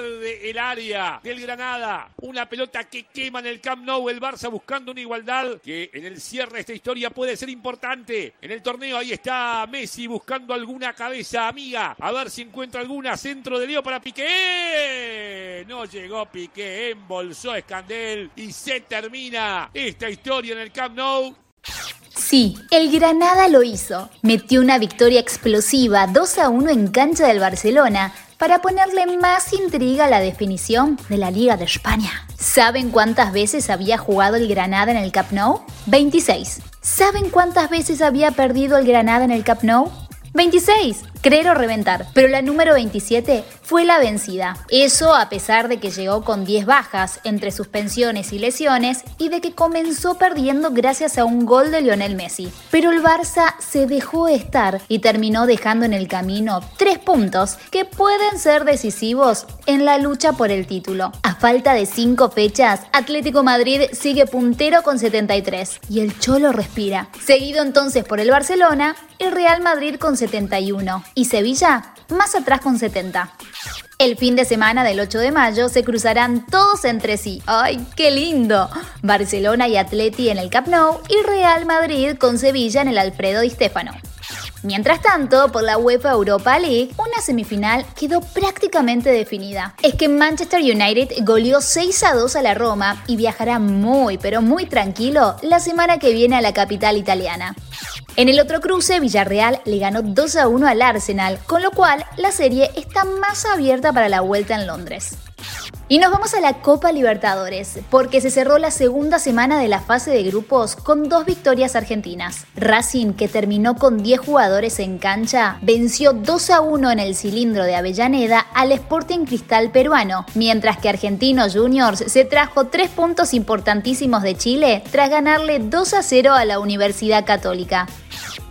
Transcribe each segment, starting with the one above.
El área del Granada. Una pelota que quema en el Camp Nou. El Barça buscando una igualdad que en el cierre de esta historia puede ser importante. En el torneo ahí está Messi buscando alguna cabeza amiga. A ver si encuentra alguna. Centro de Leo para Piqué. No llegó Piqué. Embolsó Escandel. Y se termina esta historia en el Camp Nou. Sí, el Granada lo hizo. Metió una victoria explosiva 2 a 1 en cancha del Barcelona para ponerle más intriga a la definición de la Liga de España. ¿Saben cuántas veces había jugado el Granada en el Camp Nou? 26. ¿Saben cuántas veces había perdido el Granada en el Camp Nou? 26. Creer reventar. Pero la número 27 fue la vencida. Eso a pesar de que llegó con 10 bajas entre suspensiones y lesiones y de que comenzó perdiendo gracias a un gol de Lionel Messi. Pero el Barça se dejó estar y terminó dejando en el camino 3 puntos que pueden ser decisivos en la lucha por el título. A falta de 5 fechas, Atlético Madrid sigue puntero con 73 y el Cholo respira. Seguido entonces por el Barcelona, el Real Madrid con 71 y Sevilla más atrás con 70. El fin de semana del 8 de mayo se cruzarán todos entre sí. ¡Ay, qué lindo! Barcelona y Atleti en el Camp Nou y Real Madrid con Sevilla en el Alfredo Di Stéfano. Mientras tanto, por la UEFA Europa League, una semifinal quedó prácticamente definida. Es que Manchester United goleó 6 a 2 a la Roma y viajará muy, pero muy tranquilo la semana que viene a la capital italiana. En el otro cruce, Villarreal le ganó 2 a 1 al Arsenal, con lo cual la serie está más abierta para la vuelta en Londres. Y nos vamos a la Copa Libertadores, porque se cerró la segunda semana de la fase de grupos con dos victorias argentinas. Racing, que terminó con 10 jugadores en cancha, venció 2 a 1 en el cilindro de Avellaneda al Sporting Cristal peruano, mientras que Argentinos Juniors se trajo tres puntos importantísimos de Chile tras ganarle 2 a 0 a la Universidad Católica.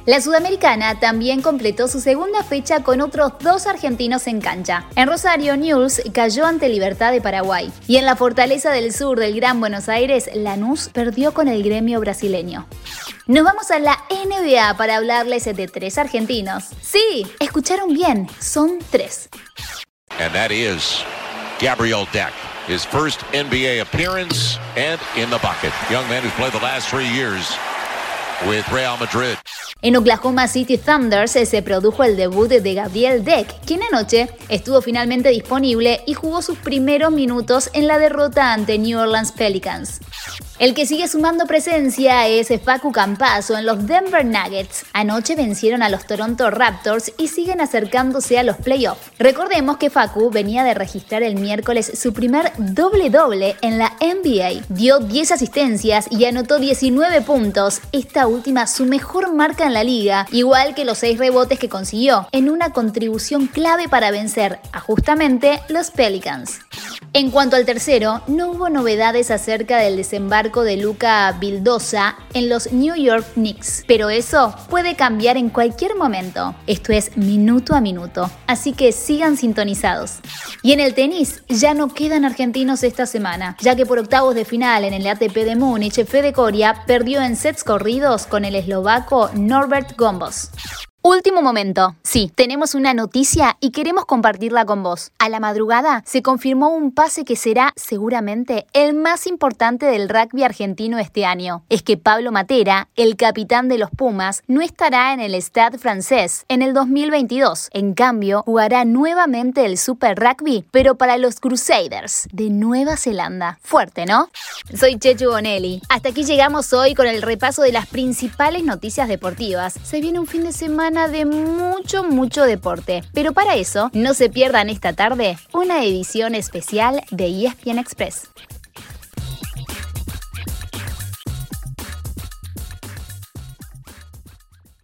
La sudamericana también completó su segunda fecha con otros dos argentinos en cancha. En Rosario, News cayó ante Libertad de Paraguay. Y en la Fortaleza del Sur del Gran Buenos Aires, Lanús perdió con el gremio brasileño. Nos vamos a la NBA para hablarles de tres argentinos. Sí, escucharon bien, son tres. And that is Gabriel Deck. His first NBA appearance and in the bucket. Young man who's played the last three years with Real Madrid. En Oklahoma City Thunders se produjo el debut de Gabriel Deck, quien anoche estuvo finalmente disponible y jugó sus primeros minutos en la derrota ante New Orleans Pelicans. El que sigue sumando presencia es Facu Campazo en los Denver Nuggets. Anoche vencieron a los Toronto Raptors y siguen acercándose a los playoffs. Recordemos que Facu venía de registrar el miércoles su primer doble-doble en la NBA. Dio 10 asistencias y anotó 19 puntos, esta última su mejor marca en la liga, igual que los 6 rebotes que consiguió, en una contribución clave para vencer a justamente los Pelicans. En cuanto al tercero, no hubo novedades acerca del desembarco de Luca Vildosa en los New York Knicks, pero eso puede cambiar en cualquier momento. Esto es minuto a minuto, así que sigan sintonizados. Y en el tenis, ya no quedan argentinos esta semana, ya que por octavos de final en el ATP de Múnich, Fede Coria perdió en sets corridos con el eslovaco Norbert Gombos. Último momento. Sí, tenemos una noticia y queremos compartirla con vos. A la madrugada se confirmó un pase que será seguramente el más importante del rugby argentino este año. Es que Pablo Matera, el capitán de los Pumas, no estará en el Stade francés en el 2022. En cambio, jugará nuevamente el Super Rugby, pero para los Crusaders de Nueva Zelanda. Fuerte, ¿no? Soy Chechu Bonelli. Hasta aquí llegamos hoy con el repaso de las principales noticias deportivas. Se viene un fin de de mucho, mucho deporte. Pero para eso, no se pierdan esta tarde una edición especial de ESPN Express.